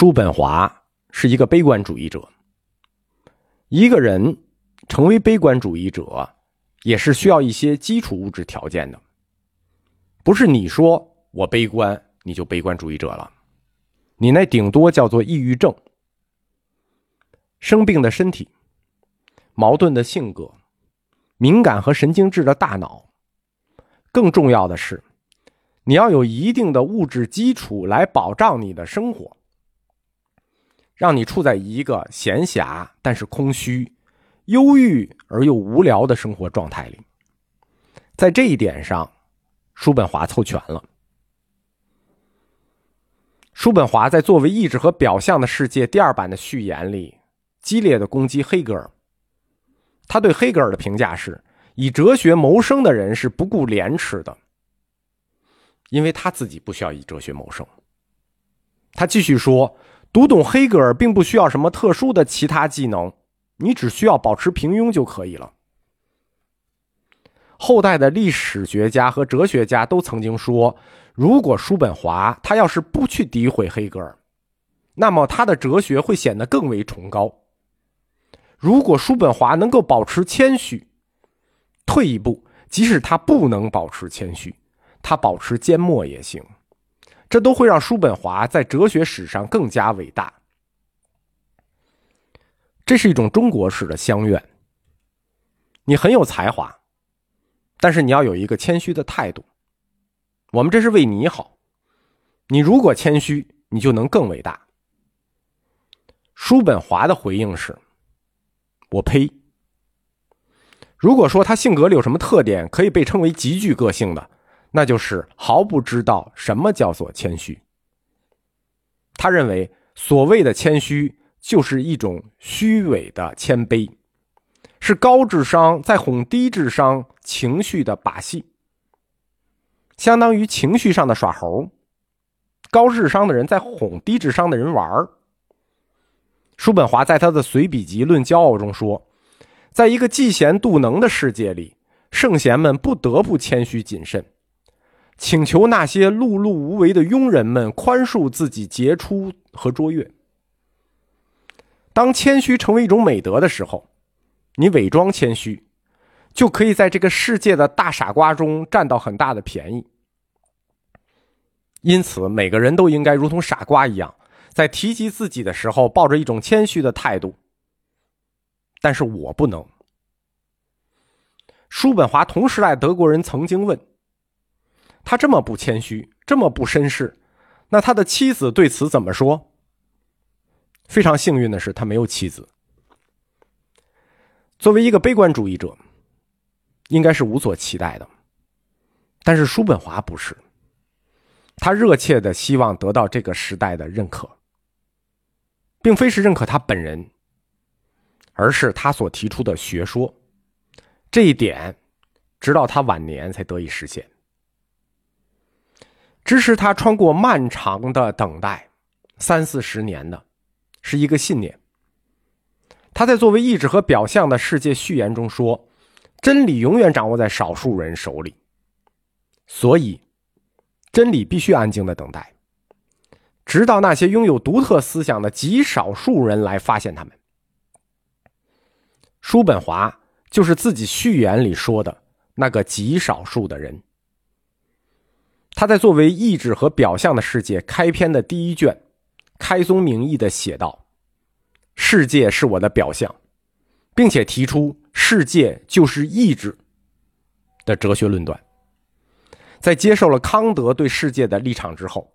叔本华是一个悲观主义者。一个人成为悲观主义者，也是需要一些基础物质条件的。不是你说我悲观，你就悲观主义者了。你那顶多叫做抑郁症。生病的身体，矛盾的性格，敏感和神经质的大脑，更重要的是，你要有一定的物质基础来保障你的生活。让你处在一个闲暇但是空虚、忧郁而又无聊的生活状态里，在这一点上，叔本华凑全了。叔本华在作为意志和表象的世界第二版的序言里，激烈的攻击黑格尔。他对黑格尔的评价是：以哲学谋生的人是不顾廉耻的，因为他自己不需要以哲学谋生。他继续说。读懂黑格尔并不需要什么特殊的其他技能，你只需要保持平庸就可以了。后代的历史学家和哲学家都曾经说，如果叔本华他要是不去诋毁黑格尔，那么他的哲学会显得更为崇高。如果叔本华能够保持谦虚，退一步，即使他不能保持谦虚，他保持缄默也行。这都会让叔本华在哲学史上更加伟大。这是一种中国式的相愿。你很有才华，但是你要有一个谦虚的态度。我们这是为你好。你如果谦虚，你就能更伟大。叔本华的回应是：“我呸。”如果说他性格里有什么特点可以被称为极具个性的？那就是毫不知道什么叫做谦虚。他认为所谓的谦虚就是一种虚伪的谦卑，是高智商在哄低智商情绪的把戏，相当于情绪上的耍猴。高智商的人在哄低智商的人玩儿。叔本华在他的随笔集《论骄傲》中说，在一个嫉贤妒能的世界里，圣贤们不得不谦虚谨慎。请求那些碌碌无为的庸人们宽恕自己杰出和卓越。当谦虚成为一种美德的时候，你伪装谦虚，就可以在这个世界的大傻瓜中占到很大的便宜。因此，每个人都应该如同傻瓜一样，在提及自己的时候，抱着一种谦虚的态度。但是我不能。叔本华同时代德国人曾经问。他这么不谦虚，这么不绅士，那他的妻子对此怎么说？非常幸运的是，他没有妻子。作为一个悲观主义者，应该是无所期待的。但是叔本华不是，他热切的希望得到这个时代的认可，并非是认可他本人，而是他所提出的学说。这一点，直到他晚年才得以实现。支持他穿过漫长的等待，三四十年的，是一个信念。他在作为意志和表象的世界序言中说：“真理永远掌握在少数人手里，所以真理必须安静的等待，直到那些拥有独特思想的极少数人来发现他们。”叔本华就是自己序言里说的那个极少数的人。他在作为意志和表象的世界开篇的第一卷，开宗明义的写道：“世界是我的表象，并且提出世界就是意志的哲学论断。”在接受了康德对世界的立场之后，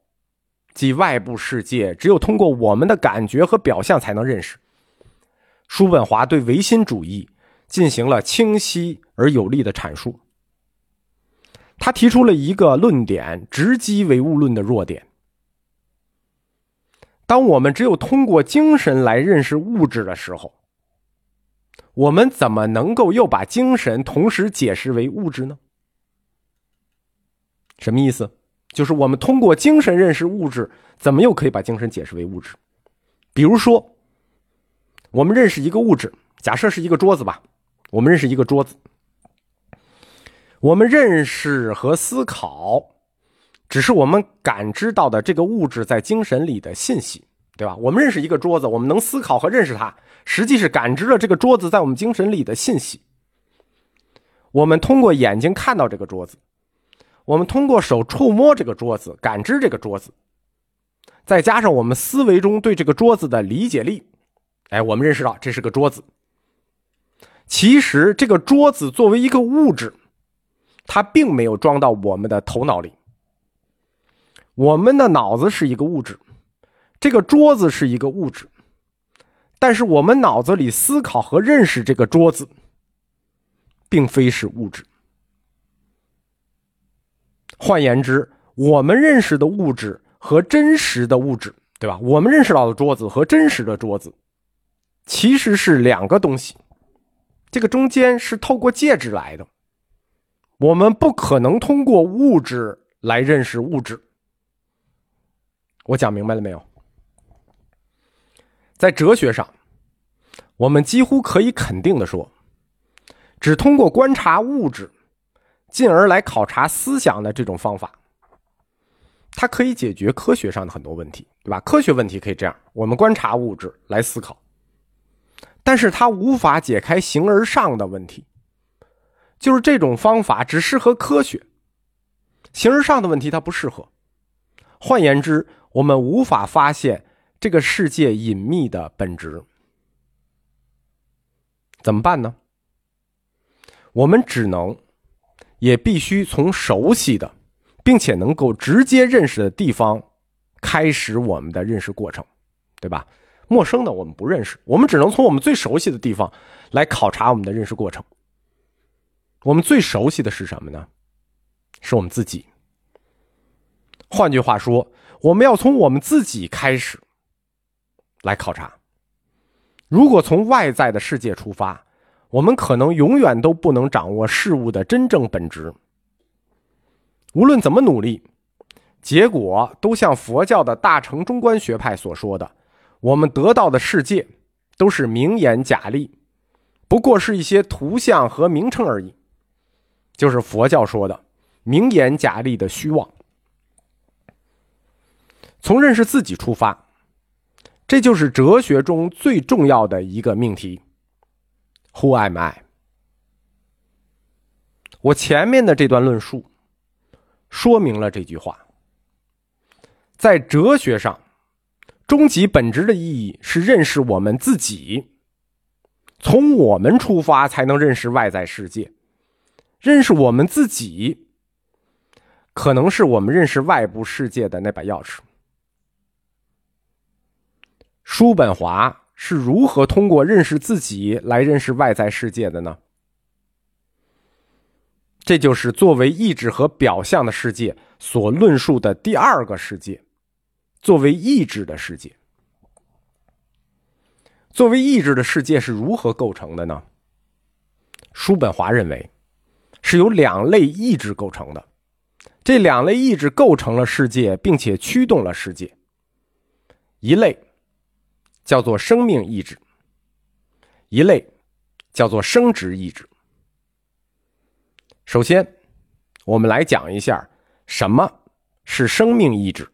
即外部世界只有通过我们的感觉和表象才能认识。叔本华对唯心主义进行了清晰而有力的阐述。他提出了一个论点，直击唯物论的弱点。当我们只有通过精神来认识物质的时候，我们怎么能够又把精神同时解释为物质呢？什么意思？就是我们通过精神认识物质，怎么又可以把精神解释为物质？比如说，我们认识一个物质，假设是一个桌子吧，我们认识一个桌子。我们认识和思考，只是我们感知到的这个物质在精神里的信息。对吧？我们认识一个桌子，我们能思考和认识它，实际是感知了这个桌子在我们精神里的信息。我们通过眼睛看到这个桌子，我们通过手触摸这个桌子，感知这个桌子，再加上我们思维中对这个桌子的理解力，哎，我们认识到这是个桌子。其实这个桌子作为一个物质，它并没有装到我们的头脑里。我们的脑子是一个物质。这个桌子是一个物质，但是我们脑子里思考和认识这个桌子，并非是物质。换言之，我们认识的物质和真实的物质，对吧？我们认识到的桌子和真实的桌子，其实是两个东西。这个中间是透过介质来的，我们不可能通过物质来认识物质。我讲明白了没有？在哲学上，我们几乎可以肯定的说，只通过观察物质，进而来考察思想的这种方法，它可以解决科学上的很多问题，对吧？科学问题可以这样，我们观察物质来思考，但是它无法解开形而上的问题，就是这种方法只适合科学，形而上的问题它不适合。换言之，我们无法发现。这个世界隐秘的本质怎么办呢？我们只能，也必须从熟悉的，并且能够直接认识的地方开始我们的认识过程，对吧？陌生的我们不认识，我们只能从我们最熟悉的地方来考察我们的认识过程。我们最熟悉的是什么呢？是我们自己。换句话说，我们要从我们自己开始。来考察。如果从外在的世界出发，我们可能永远都不能掌握事物的真正本质。无论怎么努力，结果都像佛教的大乘中观学派所说的：“我们得到的世界都是名言假立，不过是一些图像和名称而已。”就是佛教说的“名言假立”的虚妄。从认识自己出发。这就是哲学中最重要的一个命题。Who am I？我前面的这段论述说明了这句话。在哲学上，终极本质的意义是认识我们自己，从我们出发才能认识外在世界。认识我们自己，可能是我们认识外部世界的那把钥匙。叔本华是如何通过认识自己来认识外在世界的呢？这就是作为意志和表象的世界所论述的第二个世界，作为意志的世界。作为意志的世界是如何构成的呢？叔本华认为，是由两类意志构成的，这两类意志构成了世界，并且驱动了世界。一类。叫做生命意志，一类叫做生殖意志。首先，我们来讲一下什么是生命意志。